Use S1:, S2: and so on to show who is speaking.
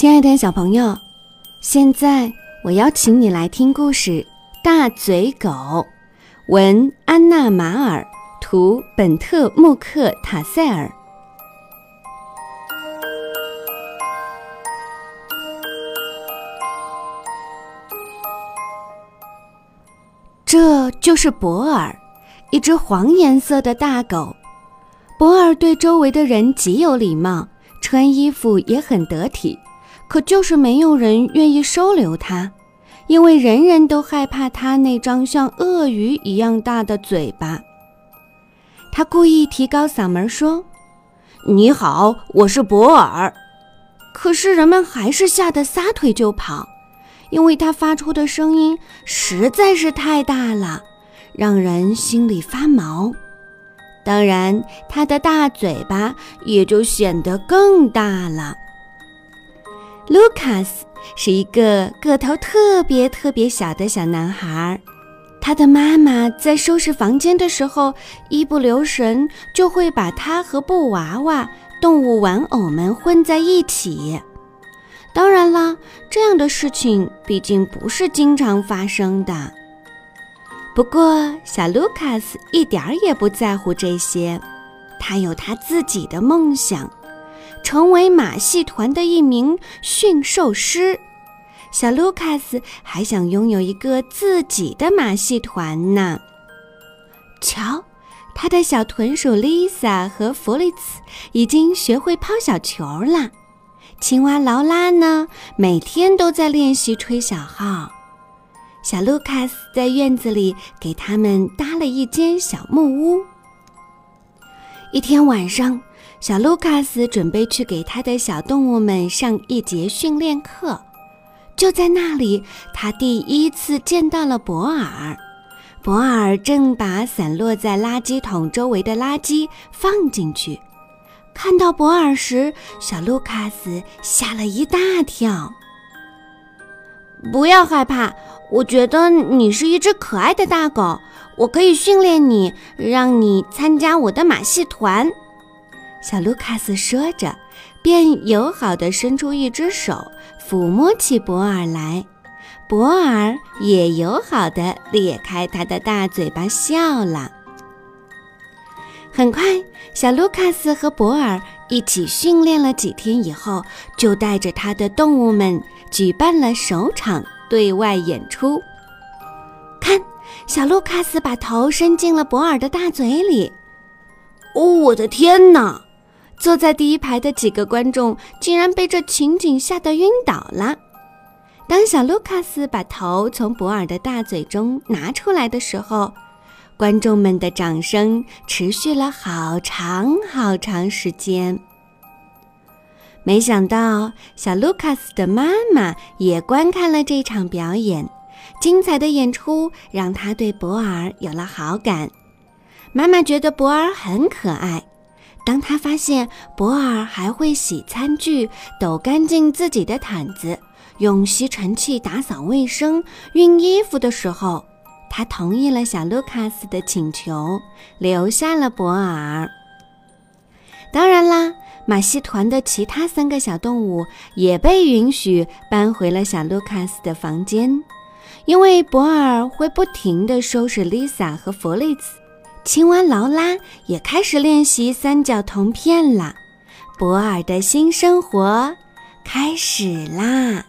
S1: 亲爱的小朋友，现在我邀请你来听故事《大嘴狗》，文安娜马尔，图本特穆克塔塞尔。这就是博尔，一只黄颜色的大狗。博尔对周围的人极有礼貌，穿衣服也很得体。可就是没有人愿意收留它，因为人人都害怕它那张像鳄鱼一样大的嘴巴。他故意提高嗓门说：“你好，我是博尔。”可是人们还是吓得撒腿就跑，因为他发出的声音实在是太大了，让人心里发毛。当然，他的大嘴巴也就显得更大了。卢卡斯是一个个头特别特别小的小男孩，他的妈妈在收拾房间的时候，一不留神就会把他和布娃娃、动物玩偶们混在一起。当然了，这样的事情毕竟不是经常发生的。不过，小卢卡斯一点儿也不在乎这些，他有他自己的梦想。成为马戏团的一名驯兽师，小卢卡斯还想拥有一个自己的马戏团呢。瞧，他的小豚鼠丽萨和弗里茨已经学会抛小球了。青蛙劳拉呢，每天都在练习吹小号。小卢卡斯在院子里给他们搭了一间小木屋。一天晚上。小卢卡斯准备去给他的小动物们上一节训练课，就在那里，他第一次见到了博尔。博尔正把散落在垃圾桶周围的垃圾放进去。看到博尔时，小卢卡斯吓了一大跳。不要害怕，我觉得你是一只可爱的大狗，我可以训练你，让你参加我的马戏团。小卢卡斯说着，便友好地伸出一只手，抚摸起博尔来。博尔也友好地咧开他的大嘴巴笑了。很快，小卢卡斯和博尔一起训练了几天以后，就带着他的动物们举办了首场对外演出。看，小卢卡斯把头伸进了博尔的大嘴里。哦，我的天哪！坐在第一排的几个观众竟然被这情景吓得晕倒了。当小卢卡斯把头从博尔的大嘴中拿出来的时候，观众们的掌声持续了好长好长时间。没想到，小卢卡斯的妈妈也观看了这场表演。精彩的演出让他对博尔有了好感。妈妈觉得博尔很可爱。当他发现博尔还会洗餐具、抖干净自己的毯子、用吸尘器打扫卫生、熨衣服的时候，他同意了小卢卡斯的请求，留下了博尔。当然啦，马戏团的其他三个小动物也被允许搬回了小卢卡斯的房间，因为博尔会不停地收拾丽萨和弗利茨。青蛙劳拉也开始练习三角铜片了，博尔的新生活开始啦。